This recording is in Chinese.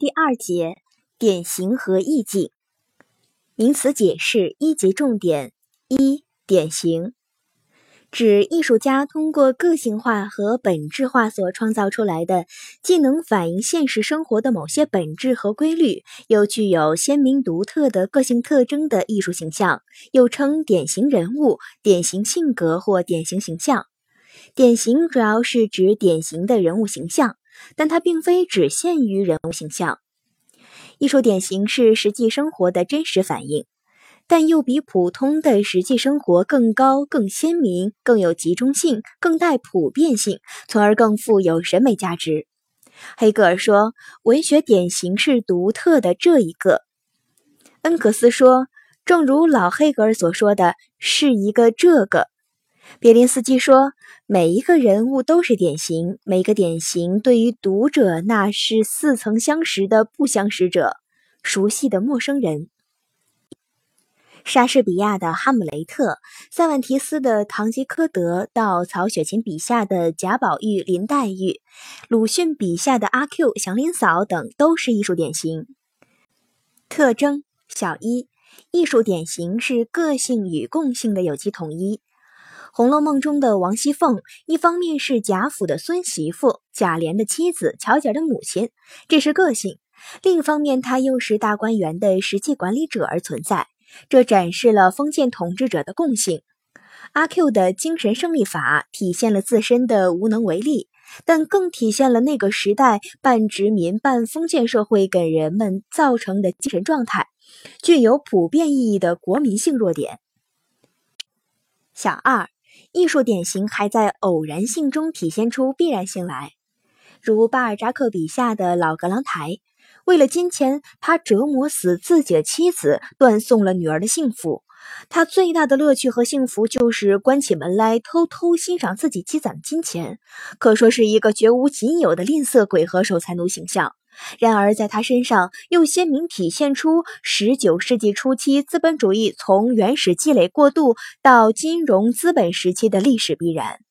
第二节典型和意境名词解释一级重点一典型指艺术家通过个性化和本质化所创造出来的，既能反映现实生活的某些本质和规律，又具有鲜明独特的个性特征的艺术形象，又称典型人物、典型性格或典型形象。典型主要是指典型的人物形象。但它并非只限于人物形象，艺术典型是实际生活的真实反应，但又比普通的实际生活更高、更鲜明、更有集中性、更带普遍性，从而更富有审美价值。黑格尔说：“文学典型是独特的这一个。”恩格斯说：“正如老黑格尔所说的，是一个这个。”别林斯基说：“每一个人物都是典型，每个典型对于读者那是似曾相识的不相识者，熟悉的陌生人。”莎士比亚的《哈姆雷特》，塞万提斯的《堂吉诃德》，到曹雪芹笔下的贾宝玉、林黛玉，鲁迅笔下的阿 Q、祥林嫂等，都是艺术典型。特征小一：艺术典型是个性与共性的有机统一。《红楼梦》中的王熙凤，一方面是贾府的孙媳妇，贾琏的妻子，巧姐的母亲，这是个性；另一方面，她又是大观园的实际管理者而存在，这展示了封建统治者的共性。阿 Q 的精神胜利法体现了自身的无能为力，但更体现了那个时代半殖民半封建社会给人们造成的精神状态，具有普遍意义的国民性弱点。小二。艺术典型还在偶然性中体现出必然性来，如巴尔扎克笔下的老格朗台，为了金钱，他折磨死自己的妻子，断送了女儿的幸福。他最大的乐趣和幸福就是关起门来偷偷欣赏自己积攒的金钱，可说是一个绝无仅有的吝啬鬼和守财奴形象。然而，在他身上又鲜明体现出十九世纪初期资本主义从原始积累过渡到金融资本时期的历史必然。